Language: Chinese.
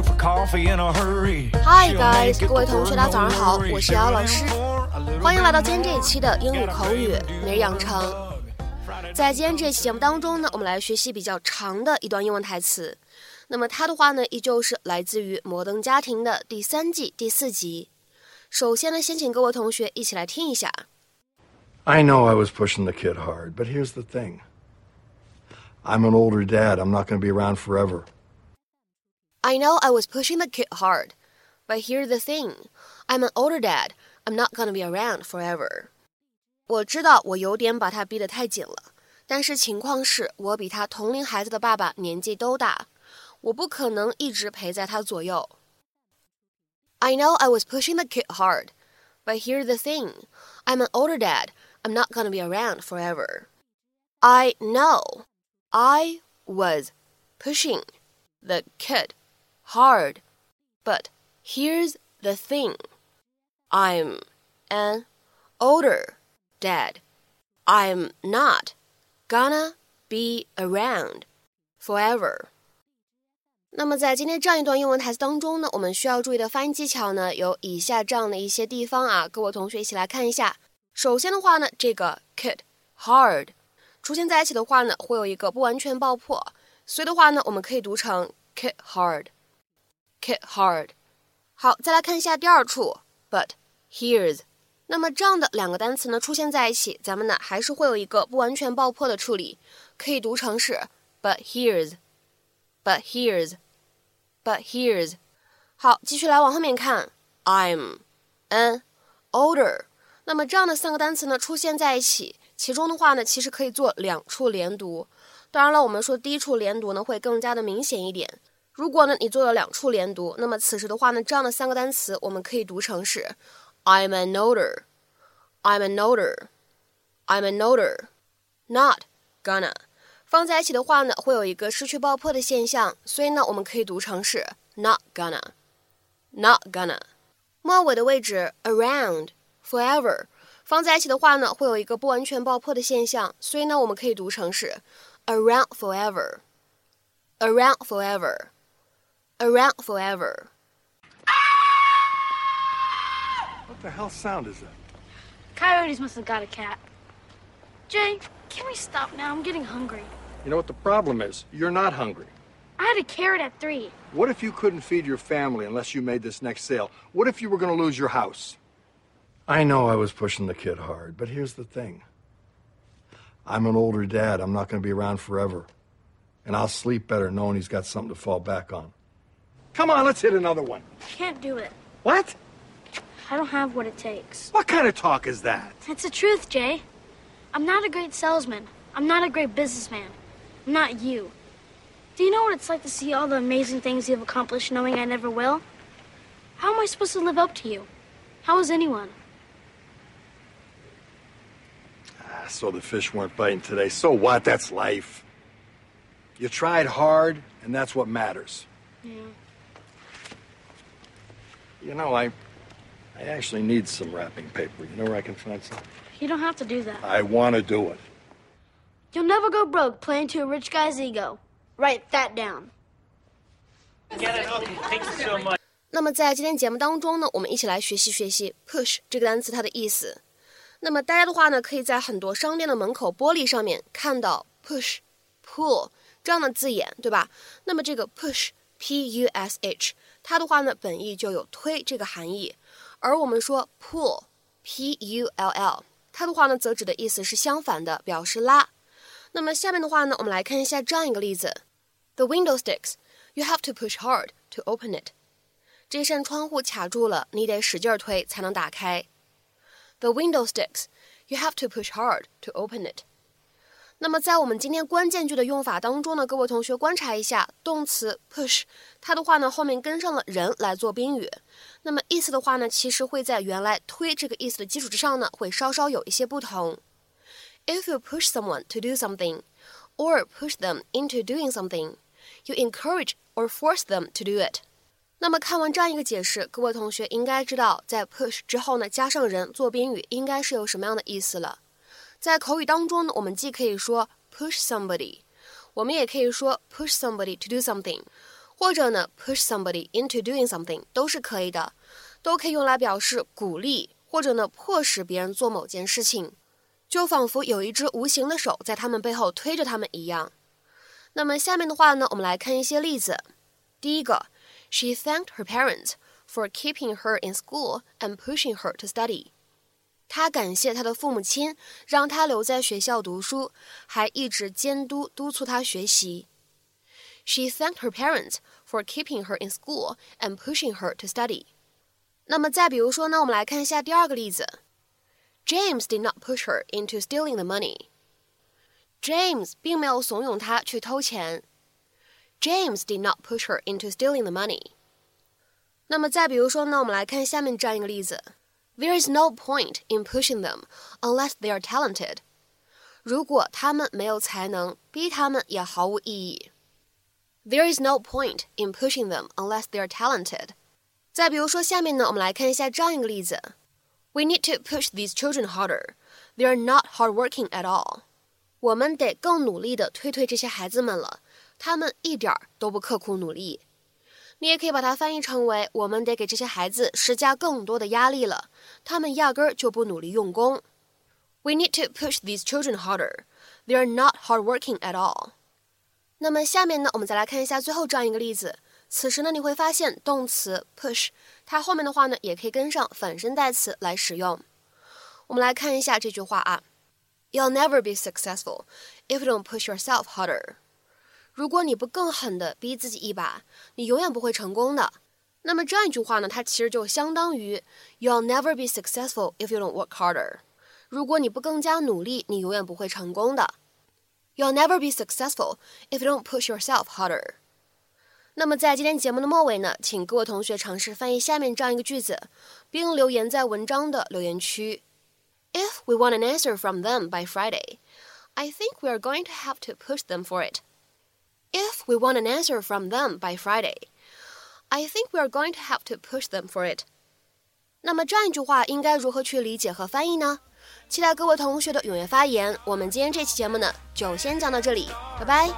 Hi guys，各位同学，大家早上好，我是姚老师，欢迎来到今天这一期的英语口语每日养成。在今天这期节目当中呢，我们来学习比较长的一段英文台词。那么它的话呢，依旧是来自于《摩登家庭》的第三季第四集。首先呢，先请各位同学一起来听一下。I know I was pushing the kid hard, but here's the thing. I'm an older dad. I'm not going to be around forever. I know I was pushing the kid hard, but here's the thing. I'm an older dad. I'm not going to be around forever. 我知道我有点把他逼得太紧了，但是情况是我比他同龄孩子的爸爸年纪都大，我不可能一直陪在他左右。I know I was pushing the kid hard, but here's the thing. I'm an older dad. I'm not going to be around forever. I know I was pushing the kid hard, but here's the thing. I'm an older dad. I'm not gonna be around forever. 那么在今天这样一段英文台词当中呢，我们需要注意的发音技巧呢，有以下这样的一些地方啊，各位同学一起来看一下。首先的话呢，这个 kid hard 出现在一起的话呢，会有一个不完全爆破，所以的话呢，我们可以读成 kid Hard，kid hard。好，再来看一下第二处，but here's。那么这样的两个单词呢出现在一起，咱们呢还是会有一个不完全爆破的处理，可以读成是 but here's，but here's，but here's。好，继续来往后面看，I'm an older。那么这样的三个单词呢出现在一起，其中的话呢其实可以做两处连读。当然了，我们说第一处连读呢会更加的明显一点。如果呢你做了两处连读，那么此时的话呢这样的三个单词我们可以读成是 I'm an older，I'm an older，I'm an older，not gonna。放在一起的话呢会有一个失去爆破的现象，所以呢我们可以读成是 not gonna，not gonna。末尾的位置 around。forever 放在一起的话呢，会有一个不完全爆破的现象，所以呢，我们可以读成是 around forever，around forever forever，around forever。What the hell sound is that? Coyotes must have got a cat. Jay, can we stop now? I'm getting hungry. You know what the problem is? You're not hungry. I had a carrot at three. What if you couldn't feed your family unless you made this next sale? What if you were going to lose your house? I know I was pushing the kid hard, but here's the thing. I'm an older dad. I'm not going to be around forever. And I'll sleep better knowing he's got something to fall back on. Come on, let's hit another one. I Can't do it. What? I don't have what it takes. What kind of talk is that? It's the truth, Jay. I'm not a great salesman. I'm not a great businessman. I'm not you. Do you know what it's like to see all the amazing things you've accomplished knowing I never will? How am I supposed to live up to you? How is anyone? Ah, So the fish weren't biting today. So what? That's life. You tried hard, and that's what matters. Yeah. You know, I I actually need some wrapping paper. You know where I can find some? You don't have to do that. I want to do it. You'll never go broke playing to a rich guy's ego. Write that down. Get it? Okay, thank you so much. 那么在今天节目当中呢，我们一起来学习学习 push 这个单词它的意思。那么大家的话呢，可以在很多商店的门口玻璃上面看到 push、pull 这样的字眼，对吧？那么这个 push，p u s h， 它的话呢，本意就有推这个含义，而我们说 pull，p u l l，它的话呢，则指的意思是相反的，表示拉。那么下面的话呢，我们来看一下这样一个例子：The window sticks，you have to push hard to open it。这扇窗户卡住了，你得使劲推才能打开。The window sticks. You have to push hard to open it. 那么在我们今天关键句的用法当中呢，各位同学观察一下，动词 push，它的话呢后面跟上了人来做宾语，那么意思的话呢，其实会在原来推这个意思的基础之上呢，会稍稍有一些不同。If you push someone to do something, or push them into doing something, you encourage or force them to do it. 那么看完这样一个解释，各位同学应该知道，在 push 之后呢，加上人做宾语，应该是有什么样的意思了。在口语当中呢，我们既可以说 push somebody，我们也可以说 push somebody to do something，或者呢，push somebody into doing something 都是可以的，都可以用来表示鼓励或者呢迫使别人做某件事情，就仿佛有一只无形的手在他们背后推着他们一样。那么下面的话呢，我们来看一些例子。第一个，She thanked her parents for keeping her in school and pushing her to study。他感谢他的父母亲，让他留在学校读书，还一直监督督促他学习。She thanked her parents for keeping her in school and pushing her to study。那么再比如说呢，我们来看一下第二个例子。James did not push her into stealing the money。James 并没有怂恿她去偷钱。James did not push her into stealing the money。那么再比如说呢，我们来看下面这样一个例子 ：There is no point in pushing them unless they are talented。如果他们没有才能，逼他们也毫无意义。There is no point in pushing them unless they are talented。再比如说下面呢，我们来看一下这样一个例子：We need to push these children harder. They are not hardworking at all。我们得更努力的推推这些孩子们了。他们一点儿都不刻苦努力， 你也可以把它翻译成为：我们得给这些孩子施加更多的压力了，他们压根儿就不努力用功。We need to push these children harder. They are not hardworking at all. 那么下面呢，我们再来看一下最后这样一个例子。此时呢，你会发现动词 push 它后面的话呢，也可以跟上反身代词来使用。我们来看一下这句话啊：You'll never be successful if you don't push yourself harder. 如果你不更狠的逼自己一把，你永远不会成功的。那么这样一句话呢，它其实就相当于 "You'll never be successful if you don't work harder." 如果你不更加努力，你永远不会成功的。"You'll never be successful if you don't push yourself harder." 那么在今天节目的末尾呢，请各位同学尝试翻译下面这样一个句子，并留言在文章的留言区。If we want an answer from them by Friday, I think we are going to have to push them for it. If we want an answer from them by Friday, I think we are going to have to push them for it. 那么这样一句话应该如何去理解和翻译呢？期待各位同学的踊跃发言。我们今天这期节目呢，就先讲到这里，拜拜。